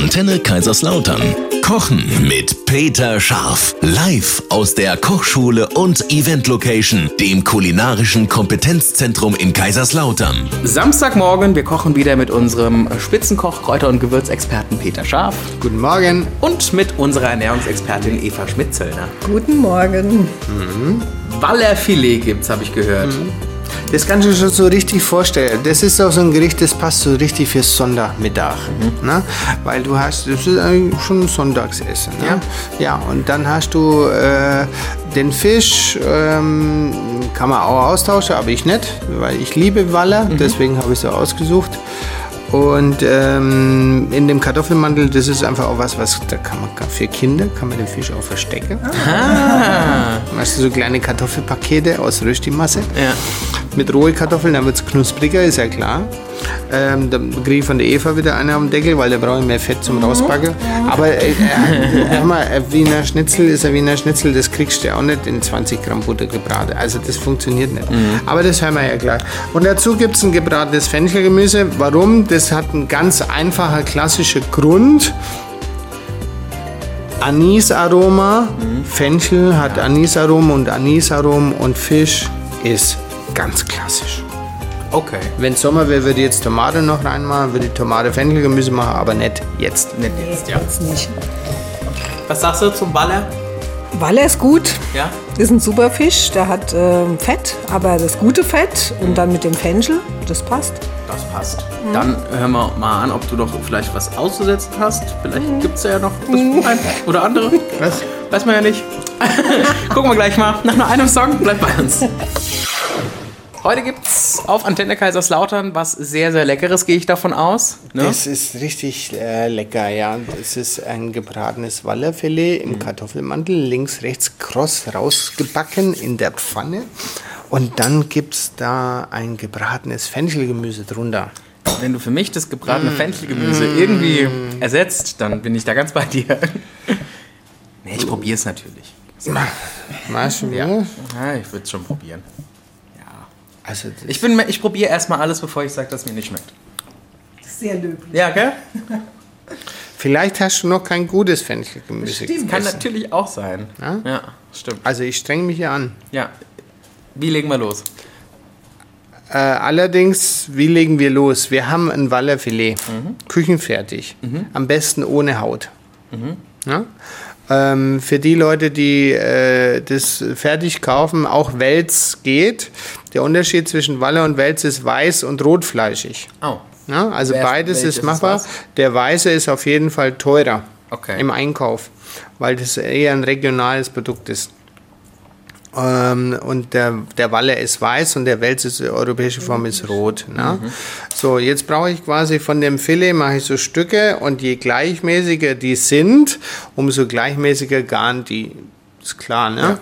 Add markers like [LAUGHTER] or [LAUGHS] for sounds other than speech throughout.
Antenne Kaiserslautern. Kochen mit Peter Scharf. Live aus der Kochschule und Event Location, dem kulinarischen Kompetenzzentrum in Kaiserslautern. Samstagmorgen, wir kochen wieder mit unserem Spitzenkoch, Kräuter- und Gewürzexperten Peter Scharf Guten Morgen. und mit unserer Ernährungsexpertin Eva Schmidt-Zöllner. Guten Morgen. Wallerfilet gibt's, habe ich gehört. Das kannst du dir schon so richtig vorstellen. Das ist auch so ein Gericht, das passt so richtig für Sonntagmittag. Ne? Weil du hast, das ist eigentlich schon ein Sonntagsessen. Ne? Ja. ja, und dann hast du äh, den Fisch, ähm, kann man auch austauschen, aber ich nicht, weil ich liebe Waller, deswegen habe ich so ausgesucht. Und ähm, in dem Kartoffelmantel, das ist einfach auch was, was da kann man für Kinder kann man den Fisch auch verstecken. Ah. Hast du so kleine Kartoffelpakete aus Röstimasse Ja. Mit rohe Kartoffeln, dann wird es knuspriger, ist ja klar. Ähm, da kriege ich von der Eva wieder eine am Deckel, weil da brauche ich mehr Fett zum Rausbacken. Aber äh, äh, mal, ein Wiener Schnitzel ist ein Wiener Schnitzel, das kriegst du ja auch nicht in 20 Gramm Butter gebraten. Also das funktioniert nicht. Aber das hören wir ja gleich. Und dazu gibt es ein gebratenes Fenchelgemüse. Warum? Das hat einen ganz einfacher, klassischer Grund. Anisaroma. Fenchel hat Anisaroma und Anisarom und Fisch ist ganz klassisch. Okay. Wenn Sommer wäre, würde ich jetzt Tomate noch reinmachen, würde ich Tomate Fenchelgemüse machen, aber nicht jetzt. Nicht jetzt, ja. Jetzt nicht. Was sagst du zum Waller? Waller ist gut. Ja. Ist ein super Fisch. Der hat ähm, Fett, aber das gute Fett. Und dann mit dem Fenchel. Das passt. Das passt. Dann hören wir mal an, ob du noch vielleicht was auszusetzen hast. Vielleicht gibt's ja noch das ein oder andere. Was? Weiß man ja nicht. [LAUGHS] Gucken wir gleich mal. Nach nur einem Song bleibt bei uns. Heute gibt's auf Antenne Kaiserslautern was sehr, sehr Leckeres, gehe ich davon aus. Ne? Das ist richtig äh, lecker, ja. Das ist ein gebratenes Wallerfilet im Kartoffelmantel, links, rechts kross rausgebacken in der Pfanne. Und dann gibt es da ein gebratenes Fenchelgemüse drunter. Wenn du für mich das gebratene Fenchelgemüse irgendwie ersetzt, dann bin ich da ganz bei dir. nee, ich probiere es natürlich. Weißt du, ja. ja ich würde es schon probieren. Also, Ich, bin, ich probiere erstmal alles, bevor ich sage, dass es mir nicht schmeckt. Sehr löblich. Ja, gell? [LAUGHS] vielleicht hast du noch kein gutes Fenchelgemüse Kann gegessen. natürlich auch sein. Ja? ja stimmt. Also ich streng mich hier an. Ja. Wie legen wir los? Äh, allerdings, wie legen wir los? Wir haben ein Wallerfilet, küchenfertig, am besten ohne Haut. Ja? Ähm, für die Leute, die äh, das fertig kaufen, auch Wels geht. Der Unterschied zwischen Waller und Wels ist weiß und rotfleischig. Oh. Ja? Also Wer- beides ist ist machbar. was? Der weiße ist auf jeden Fall teurer Okay. im Einkauf, weil das eher ein regionales Produkt ist. Ähm, und der, der Walle ist weiß und der Wels ist, die europäische Form ist rot. Ne? So, jetzt brauche ich quasi von dem Filet, mache ich so Stücke und je gleichmäßiger die sind, umso gleichmäßiger garen die. Ist klar, ne?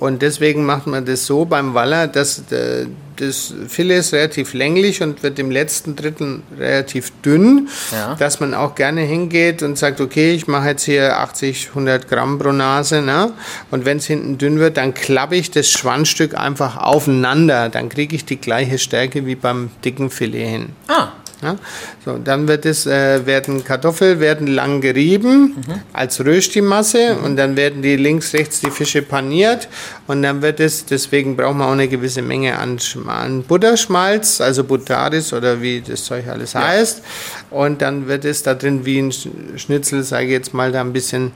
Und deswegen macht man das so beim Waller, dass äh, das Filet ist relativ länglich und wird im letzten Drittel relativ dünn, Ja. dass man auch gerne hingeht und sagt, okay, ich mache jetzt hier 80, 100 Gramm pro Nase, ne? und wenn es hinten dünn wird, dann klappe ich das Schwanzstück einfach aufeinander, dann kriege ich die gleiche Stärke wie beim dicken Filet hin. Ah. Ja? So, dann wird es, äh, werden Kartoffeln werden lang gerieben als Röstimasse und dann werden die links, rechts die Fische paniert und dann wird es, deswegen braucht man auch eine gewisse Menge an, an Butterschmalz, also Butaris oder wie das Zeug alles heißt und dann wird es da drin wie ein Sch- Schnitzel, sage ich jetzt mal, da ein bisschen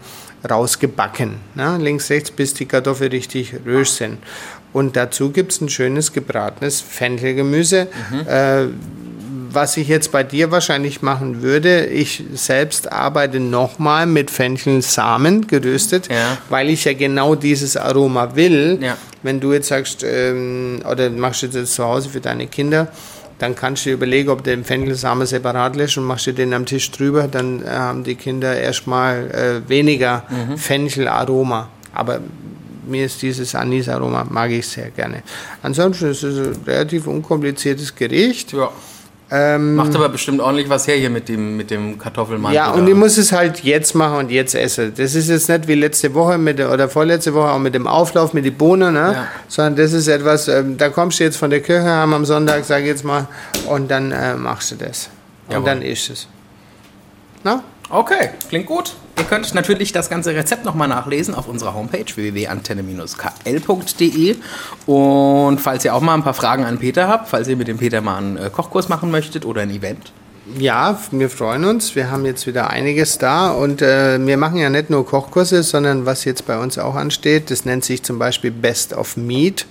rausgebacken. Ne? Links, rechts, bis die Kartoffeln richtig rösch sind. Und dazu gibt es ein schönes gebratenes Fenchelgemüse. Äh, was ich jetzt bei dir wahrscheinlich machen würde, ich selbst arbeite nochmal mit Fenchelsamen geröstet, Ja. weil ich ja genau dieses Aroma will. Ja. Wenn du jetzt sagst, ähm, oder machst du das zu Hause für deine Kinder, dann kannst du dir überlegen, ob du den Fenchelsamen separat lässt und machst du den am Tisch drüber, dann äh, haben die Kinder erstmal äh, weniger Mhm. Fenchelaroma. Aber mir ist dieses Anisaroma, mag ich sehr gerne. Ansonsten ist es ein relativ unkompliziertes Gericht. Ja. Ähm, Macht aber bestimmt ordentlich was her hier mit dem, mit dem Kartoffelmantel. ja, und ich muss es halt jetzt machen und jetzt essen. Das ist jetzt nicht wie letzte Woche mit der, oder vorletzte Woche auch mit dem Auflauf mit den Bohnen, ne? Ja. sondern das ist etwas, ähm, da kommst du jetzt von der Kirche heim am Sonntag, sag ich jetzt mal, und dann äh, machst du das. Und Jawohl. dann isst es. Na? Okay, klingt gut. Ihr könnt natürlich das ganze Rezept nochmal nachlesen auf unserer Homepage www.antenne-kl.de. Und falls ihr auch mal ein paar Fragen an Peter habt, falls ihr mit dem Peter mal einen äh, Kochkurs machen möchtet oder ein Event, Ja, wir freuen uns. Wir haben jetzt wieder einiges da und äh, wir machen ja nicht nur Kochkurse, sondern was jetzt bei uns auch ansteht, das nennt sich zum Beispiel Best of Meat.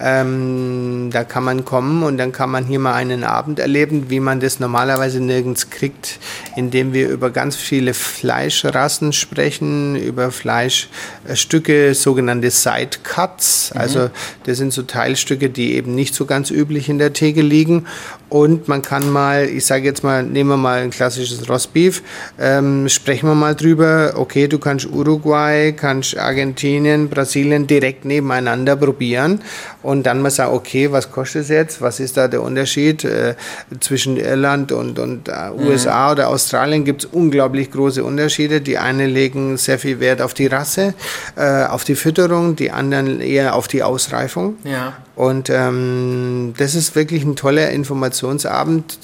Ähm, da kann man kommen und dann kann man hier mal einen Abend erleben, wie man das normalerweise nirgends kriegt, indem wir über ganz viele Fleischrassen sprechen, über Fleischstücke, sogenannte Side Cuts. Also das sind so Teilstücke, die eben nicht so ganz üblich in der Theke liegen. Und man kann mal, ich sage jetzt mal, nehmen wir mal ein klassisches Rostbeef, ähm, sprechen wir mal drüber, okay, du kannst Uruguay, kannst Argentinien, Brasilien direkt nebeneinander probieren und dann mal sagen, okay, was kostet es jetzt, was ist da der Unterschied äh, zwischen Irland und, und äh, USA oder Australien gibt es unglaublich große Unterschiede. Die einen legen sehr viel Wert auf die Rasse, äh, auf die Fütterung, die anderen eher auf die Ausreifung. Ja. Und ähm, das ist wirklich ein toller Informationsabend,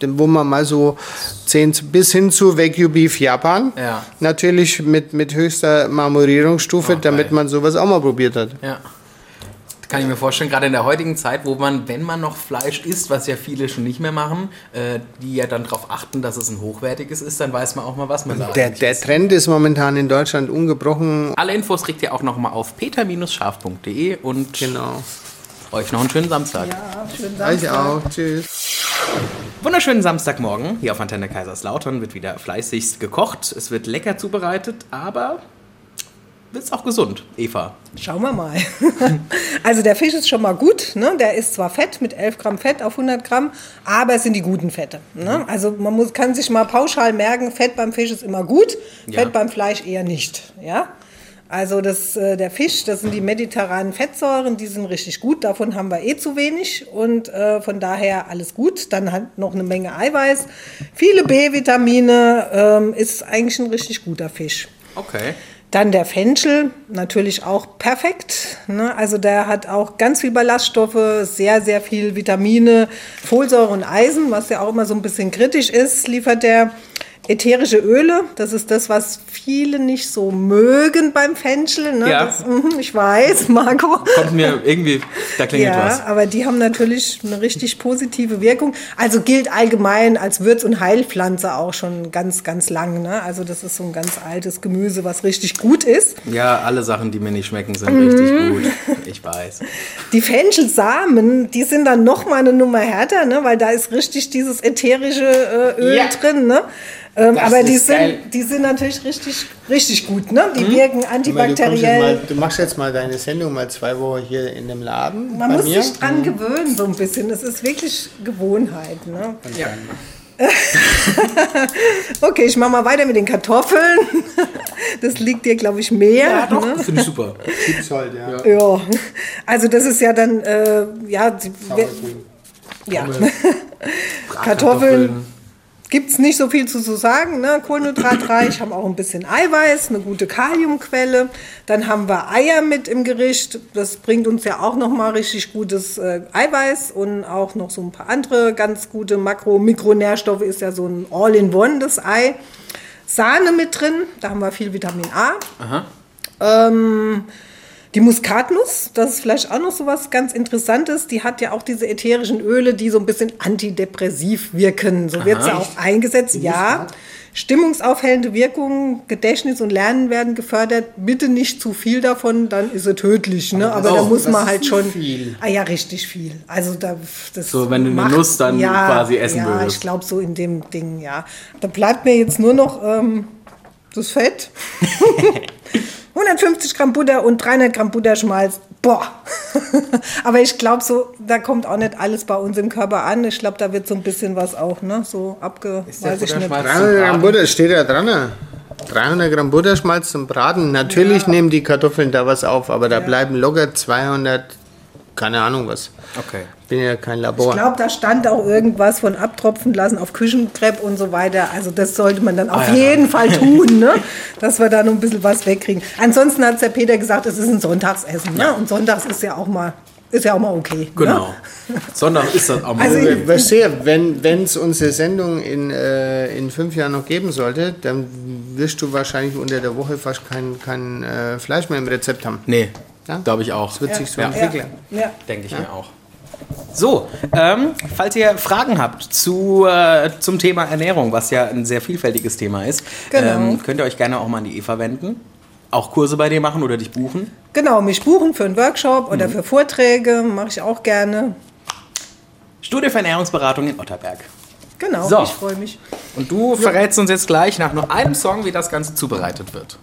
wo man mal so 10 bis hin zu Wagyu Beef Japan, Ja. natürlich mit, mit höchster Marmorierungsstufe, Oh, damit man sowas auch mal probiert hat. Ja. Kann ich mir vorstellen, gerade in der heutigen Zeit, wo man, wenn man noch Fleisch isst, was ja viele schon nicht mehr machen, äh, die ja dann darauf achten, dass es ein hochwertiges ist, dann weiß man auch mal, was man da Der, der. Trend ist momentan in Deutschland ungebrochen. Alle Infos kriegt ihr auch nochmal auf peter-scharf.de und Genau. euch noch einen schönen Samstag. Ja, schönen Euch Samstag. auch. Tschüss. Wunderschönen Samstagmorgen. Hier auf Antenne Kaiserslautern wird wieder fleißigst gekocht. Es wird lecker zubereitet, aber ist auch gesund, Eva. Schauen wir mal. [LAUGHS] Also der Fisch ist schon mal gut. Ne? Der ist zwar fett mit 11 Gramm Fett auf 100 Gramm, aber es sind die guten Fette. Ne? Also man muss, kann sich mal pauschal merken, Fett beim Fisch ist immer gut, Ja. Fett beim Fleisch eher nicht. Ja? Also das, äh, der Fisch, das sind die mediterranen Fettsäuren, die sind richtig gut. Davon haben wir eh zu wenig und äh, von daher alles gut. Dann halt noch eine Menge Eiweiß, viele B-Vitamine, ähm, ist eigentlich ein richtig guter Fisch. Okay. Dann der Fenchel, natürlich auch perfekt. Ne? Also der hat auch ganz viel Ballaststoffe, sehr, sehr viel Vitamine, Folsäure und Eisen, was ja auch immer so ein bisschen kritisch ist, liefert der. Ätherische Öle, das ist das, was viele nicht so mögen beim Fenchel. Ne? Ja. Das, mhm, ich weiß, [LAUGHS] Marco. Kommt mir irgendwie, da klingelt Ja, was. aber die haben natürlich eine richtig positive Wirkung. Also gilt allgemein als Würz- und Heilpflanze auch schon ganz, ganz lang. Ne? Also das ist so ein ganz altes Gemüse, was richtig gut ist. Ja, alle Sachen, die mir nicht schmecken, sind Mhm. richtig gut. [LAUGHS] Ich weiß. Die Fenchelsamen, die sind dann noch mal eine Nummer härter, ne? weil da ist richtig dieses ätherische äh, Öl Ja. drin. Ne? Ähm, Das aber die geil. sind, die sind natürlich richtig, richtig gut. Ne? Die wirken Aber Du, antibakteriell. mal, du machst jetzt mal deine Sendung mal zwei Wochen hier in dem Laden. Man bei muss mir. sich dran gewöhnen, so ein bisschen. Es ist wirklich Gewohnheit. Ne? Ja. [LAUGHS] Okay, ich mache mal weiter mit den Kartoffeln. [LAUGHS] Das liegt dir, glaube ich, mehr. Ja, doch, Ne? finde ich super. Gibt's halt, ja. Ja, also das ist ja dann, äh, ja, Sauergrün. ja. Kartoffeln gibt es nicht so viel zu, zu sagen. Ne? Kohlenhydratreich, haben auch ein bisschen Eiweiß, eine gute Kaliumquelle. Dann haben wir Eier mit im Gericht. Das bringt uns ja auch nochmal richtig gutes äh, Eiweiß und auch noch so ein paar andere ganz gute Makro-, Mikronährstoffe. Ist ja so ein All-in-One, das Ei. Sahne mit drin, da haben wir viel Vitamin A. Ähm, die Muskatnuss, das ist vielleicht auch noch so was ganz Interessantes. Die hat ja auch diese ätherischen Öle, die so ein bisschen antidepressiv wirken. So wird sie auch eingesetzt. Ja, stimmungsaufhellende Wirkung, Gedächtnis und Lernen werden gefördert. Bitte nicht zu viel davon, dann ist es tödlich. Ne? Aber da Oh, muss man halt schon. viel. Ah ja, richtig viel. Also da, das So, wenn du eine macht- Nuss dann quasi essen ja, würdest. ich glaube so in dem Ding, ja. Da bleibt mir jetzt nur noch ähm, das Fett. [LAUGHS] 150 Gramm Butter und 300 Gramm Butterschmalz. Boah. [LAUGHS] Aber ich glaube so, da kommt auch nicht alles bei uns im Körper an. Ich glaube, da wird so ein bisschen was auch, ne? So abge... Ist weiß ich nicht. Butterschmalz- 300 Gramm Butter steht da dran. ne? 300 Gramm Butterschmalz zum Braten. Natürlich nehmen die Kartoffeln da was auf, aber da bleiben locker 200, keine Ahnung was. Okay. Bin ja kein Ich Labor. glaube, da stand auch irgendwas von abtropfen lassen auf Küchenkrepp und so weiter. Also das sollte man dann auf Ah, ja. jeden Fall tun, ne? [LAUGHS] dass wir da noch ein bisschen was wegkriegen. Ansonsten hat der Peter gesagt, es ist ein Sonntagsessen. Ne? Und sonntags ist ja auch mal ist ja auch mal okay. Genau. Ne? Sonntag ist das auch mal. Also Also, ich- weißt du, wenn es unsere Sendung in, äh, in fünf Jahren noch geben sollte, dann wirst du wahrscheinlich unter der Woche fast kein, kein äh, Fleisch mehr im Rezept haben. nee, Ja? glaube ich auch. Das wird sich so Ja. entwickeln. Ja. Denke ich mir auch. So, ähm, falls ihr Fragen habt zu, äh, zum Thema Ernährung, was ja ein sehr vielfältiges Thema ist, Genau. ähm, könnt ihr euch gerne auch mal an die Eva wenden. Auch Kurse bei dir machen oder dich buchen. Genau, mich buchen für einen Workshop Mhm. oder für Vorträge, mache ich auch gerne. Studie für Ernährungsberatung in Otterberg. Genau, So. ich freue mich. Und du verrätst uns jetzt gleich nach nur einem Song, wie das Ganze zubereitet wird.